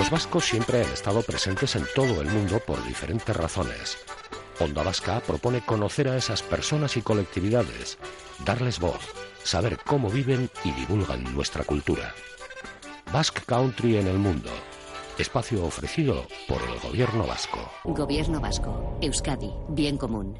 Los vascos siempre han estado presentes en todo el mundo por diferentes razones. Onda Vasca propone conocer a esas personas y colectividades, darles voz, saber cómo viven y divulgan nuestra cultura. Basque Country en el mundo. Espacio ofrecido por el Gobierno Vasco. Gobierno Vasco. Euskadi. Bien común.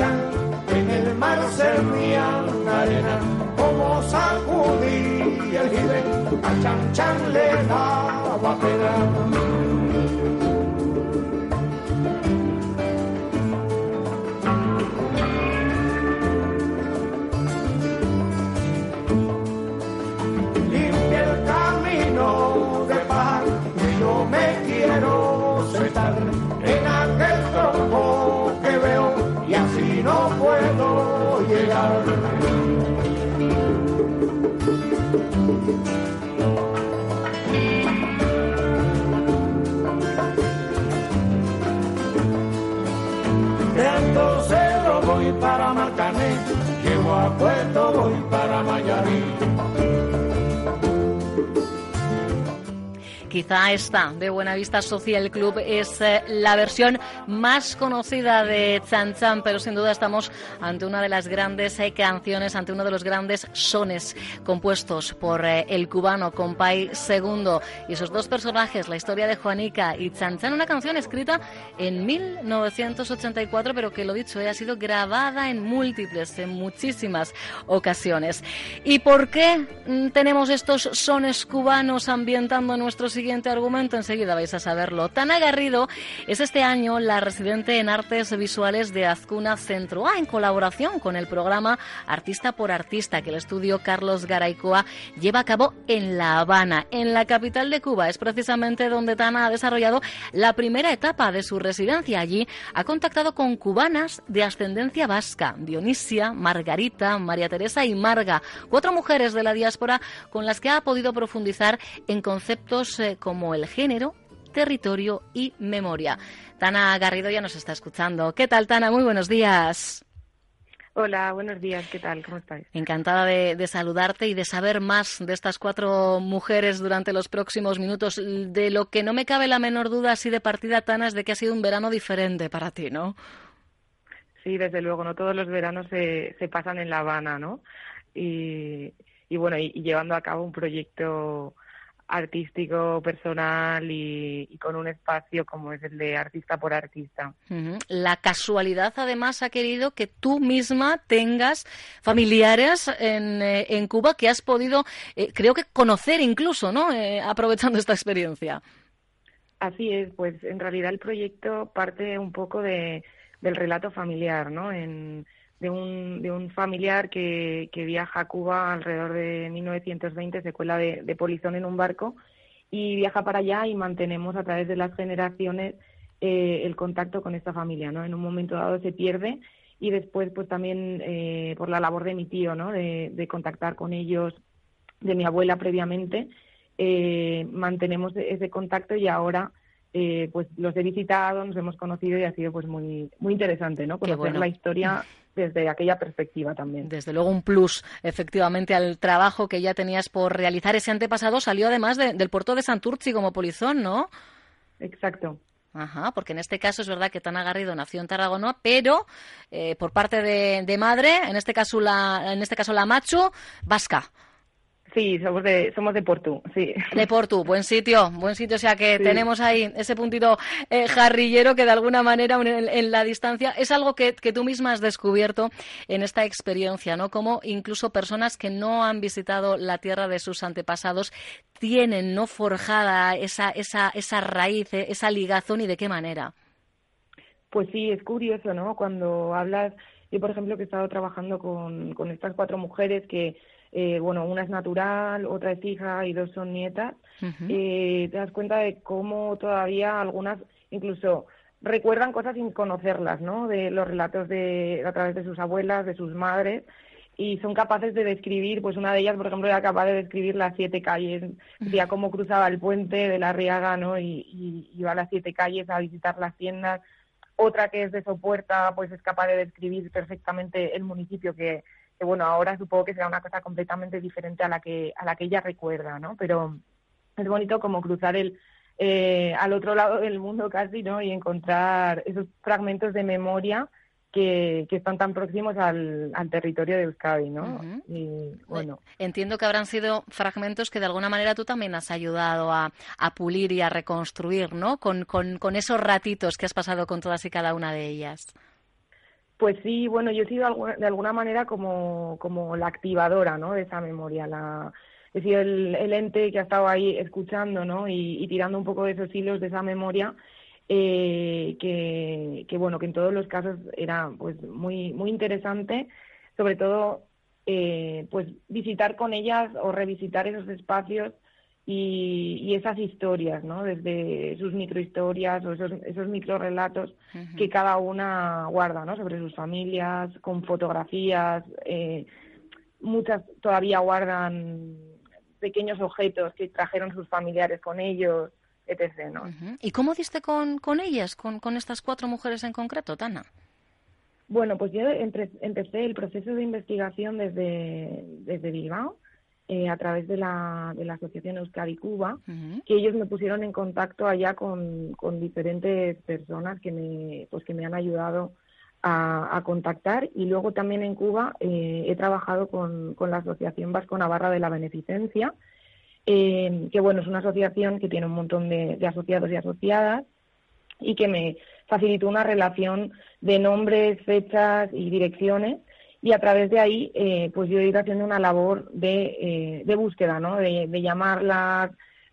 en el mar se arena, como sacudí el jibe, a chan chan le daba pena. De Alto Cerro voy para Marcané, llego a Puerto voy para Mayarí. Quizá esta de Buenavista Social Club es eh, la versión más conocida de Chan Chan, pero sin duda estamos ante una de las grandes eh, canciones, ante uno de los grandes sones compuestos por eh, el cubano Compay II y sus dos personajes, la historia de Juanica y Chan Chan, una canción escrita en 1984, pero que lo dicho, ha sido grabada en múltiples, en muchísimas ocasiones. ¿Y por qué mm, tenemos estos sones cubanos ambientando nuestro siguiente argumento, enseguida vais a saberlo. Tana Garrido es este año la residente en artes visuales de Azcuna Centro A, en colaboración con el programa Artista por Artista que el estudio Carlos Garaycoa lleva a cabo en La Habana, en la capital de Cuba. Es precisamente donde Tana ha desarrollado la primera etapa de su residencia. Allí ha contactado con cubanas de ascendencia vasca, Dionisia, Margarita, María Teresa y Marga, cuatro mujeres de la diáspora con las que ha podido profundizar en conceptos como el género, territorio y memoria. Tana Garrido ya nos está escuchando. ¿Qué tal, Tana? Muy buenos días. Hola, buenos días, ¿qué tal? ¿Cómo estáis? Encantada de, saludarte y de saber más de estas cuatro mujeres durante los próximos minutos. De lo que no me cabe la menor duda, así de partida, Tana, es de que ha sido un verano diferente para ti, ¿no? Sí, desde luego, no todos los veranos se, se pasan en La Habana, ¿no? Y, bueno, y llevando a cabo un proyecto artístico, personal y, con un espacio como es el de artista por artista. La casualidad además ha querido que tú misma tengas familiares en, eh, en Cuba que has podido, eh, creo que conocer incluso, ¿no? Eh, aprovechando esta experiencia. Así es, pues en realidad el proyecto parte un poco de, del relato familiar, ¿no? En, de, un, de un familiar que, que viaja a Cuba alrededor de 1920, se cuela de, de polizón en un barco y viaja para allá y mantenemos a través de las generaciones eh, el contacto con esta familia, ¿no? En un momento dado se pierde y después pues también eh, por la labor de mi tío, ¿no? De, de contactar con ellos, de mi abuela previamente, eh, mantenemos ese contacto y ahora eh, pues los he visitado, nos hemos conocido y ha sido pues muy muy interesante, ¿no? Conocer la historia desde aquella perspectiva también. Desde luego un plus, efectivamente, al trabajo que ya tenías por realizar. Ese antepasado salió además del puerto de Santurci como polizón, ¿no? Exacto. Ajá, porque en este caso es verdad que Tan Garrido nació en Tarragona, pero eh, por parte de, de, madre, en este caso la, en este caso la macho, vasca. Sí, somos de, somos de Portu, sí. De Portu, buen sitio, buen sitio. O sea que sí. tenemos ahí ese puntito eh, jarrillero que de alguna manera en, en la distancia es algo que, que, tú misma has descubierto en esta experiencia, ¿no? Como incluso personas que no han visitado la tierra de sus antepasados tienen, ¿no? Forjada esa, esa, esa raíz, eh, esa ligazón y de qué manera. Pues sí, es curioso, ¿no? Cuando hablas, yo por ejemplo que he estado trabajando con, con estas cuatro mujeres que eh, bueno, una es natural, otra es hija y dos son nietas, uh -huh. eh, te das cuenta de cómo todavía algunas incluso recuerdan cosas sin conocerlas, ¿no? De los relatos de a través de sus abuelas, de sus madres y son capaces de describir, pues una de ellas, por ejemplo, era capaz de describir las siete calles, decía cómo cruzaba el puente de la Riaga, ¿no? Y, y iba a las siete calles a visitar las tiendas. Otra que es de Sopuerta, pues es capaz de describir perfectamente el municipio que, que bueno, ahora supongo que será una cosa completamente diferente a la que, a la que ella recuerda, ¿no? Pero es bonito como cruzar el, eh, al otro lado del mundo casi, ¿no? Y encontrar esos fragmentos de memoria que, que están tan próximos al, al territorio de Euskadi, ¿no? Uh -huh. Y bueno. Entiendo que habrán sido fragmentos que de alguna manera tú también has ayudado a, a pulir y a reconstruir, ¿no? Con, con, con esos ratitos que has pasado con todas y cada una de ellas. Pues sí, bueno, yo he sido de alguna manera como, como la activadora, ¿no? De esa memoria, la, he sido el, el ente que ha estado ahí escuchando, ¿no? Y, y, tirando un poco de esos hilos de esa memoria, eh, que, que, bueno, que en todos los casos era pues muy, muy interesante, sobre todo eh, pues visitar con ellas o revisitar esos espacios y, y, esas historias, ¿no? Desde sus microhistorias o esos, esos microrelatos uh -huh. que cada una guarda, ¿no? Sobre sus familias, con fotografías, eh, muchas todavía guardan pequeños objetos que trajeron sus familiares con ellos, etc., ¿no? Uh -huh. ¿Y cómo diste con, con ellas, con, con estas cuatro mujeres en concreto, Tana? Bueno, pues yo empecé el proceso de investigación desde, desde Bilbao, eh, a través de la, de la Asociación Euskadi Cuba, uh -huh. que ellos me pusieron en contacto allá con, con diferentes personas que me, pues que me han ayudado a, a contactar y luego también en Cuba eh, he trabajado con, con la Asociación Vasco Navarra de la Beneficencia, eh, que bueno, es una asociación que tiene un montón de, de asociados y asociadas y que me facilitó una relación de nombres, fechas y direcciones y a través de ahí eh, pues yo he ido haciendo una labor de, eh, de búsqueda, ¿no? De, de llamarlas,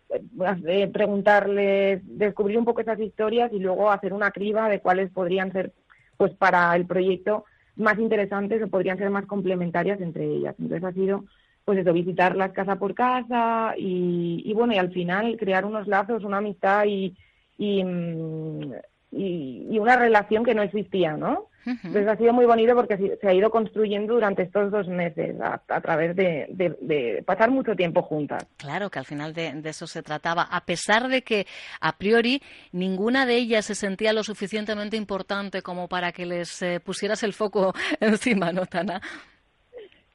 de preguntarles, descubrir un poco esas historias y luego hacer una criba de cuáles podrían ser pues para el proyecto más interesantes o podrían ser más complementarias entre ellas. Entonces ha sido pues eso, visitarlas casa por casa y, y bueno, y al final crear unos lazos, una amistad y, y, mm, y, y una relación que no existía, ¿no? Uh -huh. Entonces ha sido muy bonito porque se ha ido construyendo durante estos dos meses a, a través de, de, de, pasar mucho tiempo juntas. Claro, que al final de, de, eso se trataba. A pesar de que a priori ninguna de ellas se sentía lo suficientemente importante como para que les eh, pusieras el foco encima, ¿no, Tana?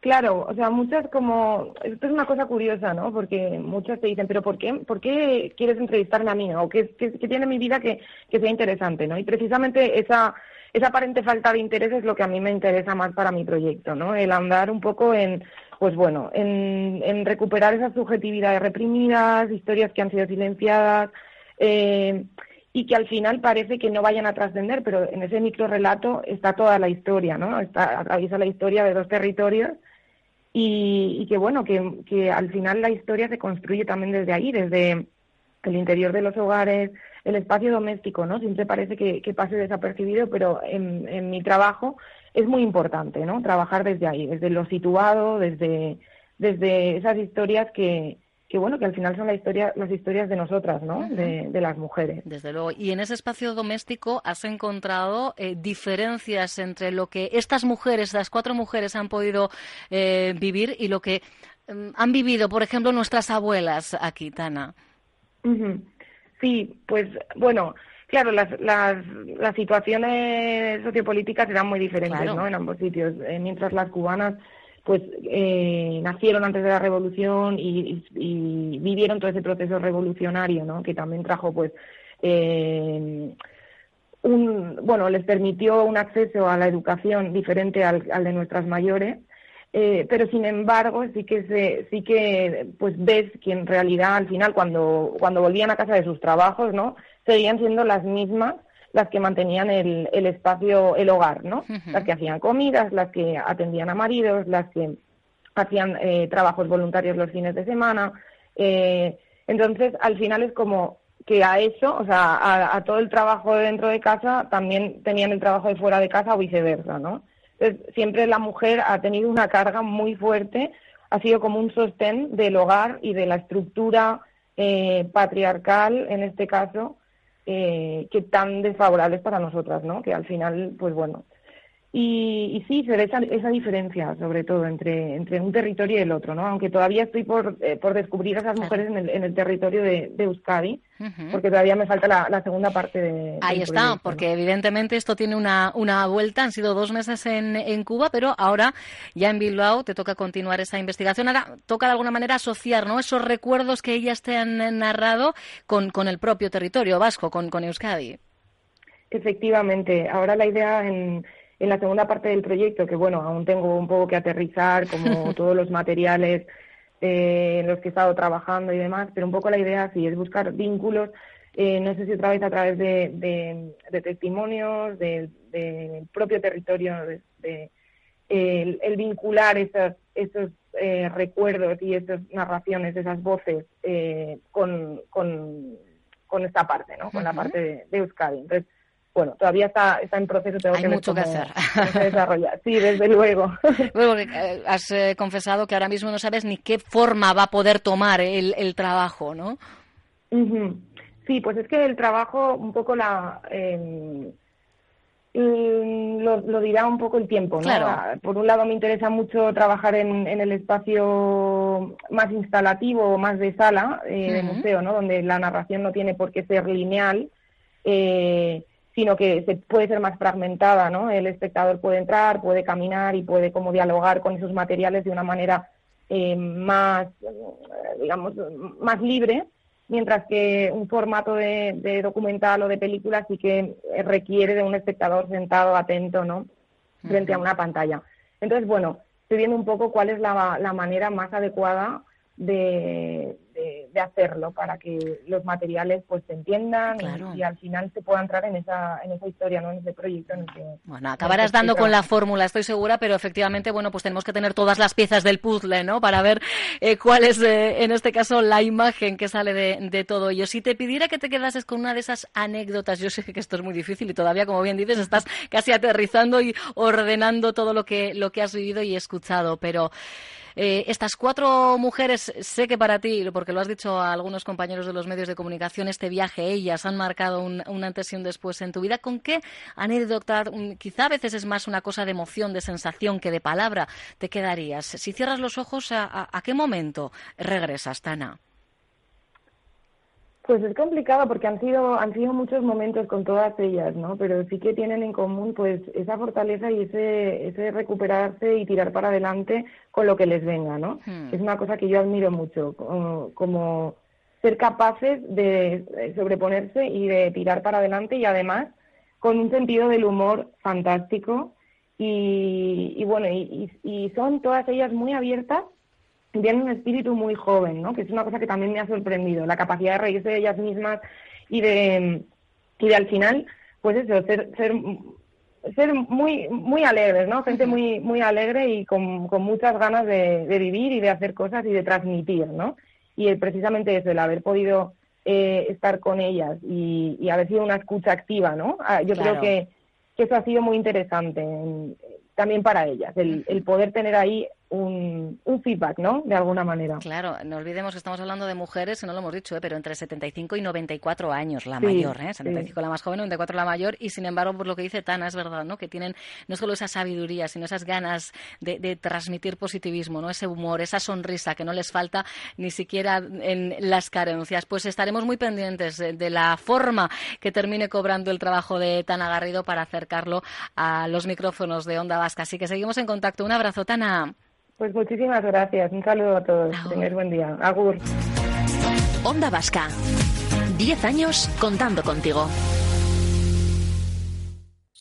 Claro, o sea, muchas como, esto es una cosa curiosa, ¿no? Porque muchas te dicen, pero ¿por qué, por qué quieres entrevistarme a mí? ¿O qué, qué, qué tiene mi vida que, sea interesante, ¿no? Y precisamente esa, esa aparente falta de interés es lo que a mí me interesa más para mi proyecto, ¿no? El andar un poco en, pues bueno, en, en recuperar esas subjetividades reprimidas, historias que han sido silenciadas, eh, y que al final parece que no vayan a trascender, pero en ese micro relato está toda la historia, ¿no? Está, atraviesa la historia de dos territorios y, y que bueno, que, que al final la historia se construye también desde ahí, desde el interior de los hogares, el espacio doméstico, ¿no? Siempre parece que, pase desapercibido, pero en, en, mi trabajo es muy importante, ¿no? Trabajar desde ahí, desde lo situado, desde, desde esas historias que, que bueno, que al final son la historia, las historias de nosotras, ¿no? de, las mujeres. Desde luego. Y en ese espacio doméstico has encontrado eh, diferencias entre lo que estas mujeres, las cuatro mujeres, han podido eh, vivir y lo que mm, han vivido, por ejemplo, nuestras abuelas aquí, Tana. Sí, pues bueno, claro, las, las, las situaciones sociopolíticas eran muy diferentes, ¿no? En ambos sitios. Eh, mientras las cubanas pues eh, nacieron antes de la revolución y, vivieron todo ese proceso revolucionario, ¿no? Que también trajo, pues, eh, un, bueno, les permitió un acceso a la educación diferente al, de nuestras mayores, eh, pero sin embargo sí que se, sí que, pues, ves que en realidad al final cuando cuando volvían a casa de sus trabajos, ¿no? Seguían siendo las mismas las que mantenían el, el espacio, el hogar, ¿no? Las que hacían comidas, las que atendían a maridos, las que hacían eh, trabajos voluntarios los fines de semana. Eh, entonces, al final es como que a eso, o sea, a, todo el trabajo dentro de casa, también tenían el trabajo de fuera de casa o viceversa, ¿no? Entonces, siempre la mujer ha tenido una carga muy fuerte, ha sido como un sostén del hogar y de la estructura eh, patriarcal, en este caso, eh, que tan desfavorables para nosotras, ¿no? Que al final, pues bueno. Y, y sí, se ve esa, esa, diferencia, sobre todo, entre, entre un territorio y el otro, ¿no? Aunque todavía estoy por, eh, por descubrir a esas mujeres en el, en el territorio de, de Euskadi, porque todavía me falta la, segunda parte de. Ahí está, porque evidentemente esto tiene una, una vuelta. Han sido dos meses en, en Cuba, pero ahora ya en Bilbao te toca continuar esa investigación. Ahora toca de alguna manera asociar ¿no? esos recuerdos que ellas te han narrado con, con el propio territorio vasco, con, con Euskadi. Efectivamente. Ahora la idea en, en la segunda parte del proyecto, que bueno, aún tengo un poco que aterrizar, como todos los materiales eh, en los que he estado trabajando y demás, pero un poco la idea sí es buscar vínculos, eh, no sé si otra vez a través de, de, testimonios, del propio territorio, de, el, vincular esos, esos eh, recuerdos y esas narraciones, esas voces con, con, con, esta parte, ¿no? Con la parte de, Euskadi. Entonces, bueno, todavía está, está en proceso, tengo Hay mucho que hacer. Sí, desde luego. Luego, eh, has eh, confesado que ahora mismo no sabes ni qué forma va a poder tomar el, el trabajo, ¿no? Sí, pues es que el trabajo, un poco la... Mm, lo, dirá un poco el tiempo, ¿no? Claro. Por un lado me interesa mucho trabajar en, en el espacio más instalativo, más de sala, eh, de museo, ¿no? Donde la narración no tiene por qué ser lineal. Eh, sino que se puede ser más fragmentada, ¿no? El espectador puede entrar, puede caminar y puede como dialogar con esos materiales de una manera eh, más, digamos, más libre, mientras que un formato de, documental o de película sí que requiere de un espectador sentado, atento, ¿no? Frente a una pantalla. Entonces, bueno, estoy viendo un poco cuál es la, la manera más adecuada de, de, hacerlo para que los materiales pues se entiendan y, al final se pueda entrar en esa, en esa historia, ¿no? en ese proyecto en que... Bueno, acabarás dando con la fórmula, estoy segura, pero efectivamente, bueno, pues tenemos que tener todas las piezas del puzzle, ¿no? Para ver eh, cuál es, eh, en este caso, la imagen que sale de, de todo ello. Si te pidiera que te quedases con una de esas anécdotas, yo sé que esto es muy difícil y todavía, como bien dices, estás casi aterrizando y ordenando todo lo que, lo que has vivido y escuchado, pero... Eh, estas cuatro mujeres, sé que para ti, porque lo has dicho a algunos compañeros de los medios de comunicación, este viaje, ellas han marcado un, antes y un después en tu vida. ¿Con qué anécdota, quizá a veces es más una cosa de emoción, de sensación que de palabra, te quedarías? Si cierras los ojos, a qué momento regresas, Tana? Pues es complicado porque han sido han sido muchos momentos con todas ellas, ¿no? Pero sí que tienen en común pues esa fortaleza y ese ese recuperarse y tirar para adelante con lo que les venga, ¿no? Hmm. Es una cosa que yo admiro mucho, como, ser capaces de sobreponerse y de tirar para adelante y además con un sentido del humor fantástico y, y bueno y, y son todas ellas muy abiertas tienen un espíritu muy joven, ¿no? Que es una cosa que también me ha sorprendido, la capacidad de reírse de ellas mismas y de, y de al final, pues eso, ser, ser, ser muy, muy alegres, ¿no? Gente muy, muy alegre y con, con muchas ganas de, de, vivir y de hacer cosas y de transmitir, ¿no? Y precisamente eso, el haber podido eh, estar con ellas y, haber sido una escucha activa, ¿no? Ah, yo creo que, que, eso ha sido muy interesante también para ellas, el, el poder tener ahí un, feedback, ¿no? De alguna manera. Claro, no olvidemos que estamos hablando de mujeres, y no lo hemos dicho, ¿eh? pero entre 75 y 94 años, la mayor, ¿eh? 75 la más joven, 94 la mayor, y sin embargo, por lo que dice Tana, es verdad, ¿no? Que tienen no solo esa sabiduría, sino esas ganas de, transmitir positivismo, ¿no? Ese humor, esa sonrisa que no les falta ni siquiera en las carencias. Pues estaremos muy pendientes de la forma que termine cobrando el trabajo de Tana Garrido para acercarlo a los micrófonos de Onda Vasca. Así que seguimos en contacto. Un abrazo, Tana. Pues muchísimas gracias. Un saludo a todos. Tener buen día. Agur. Onda Vasca. Diez años contando contigo.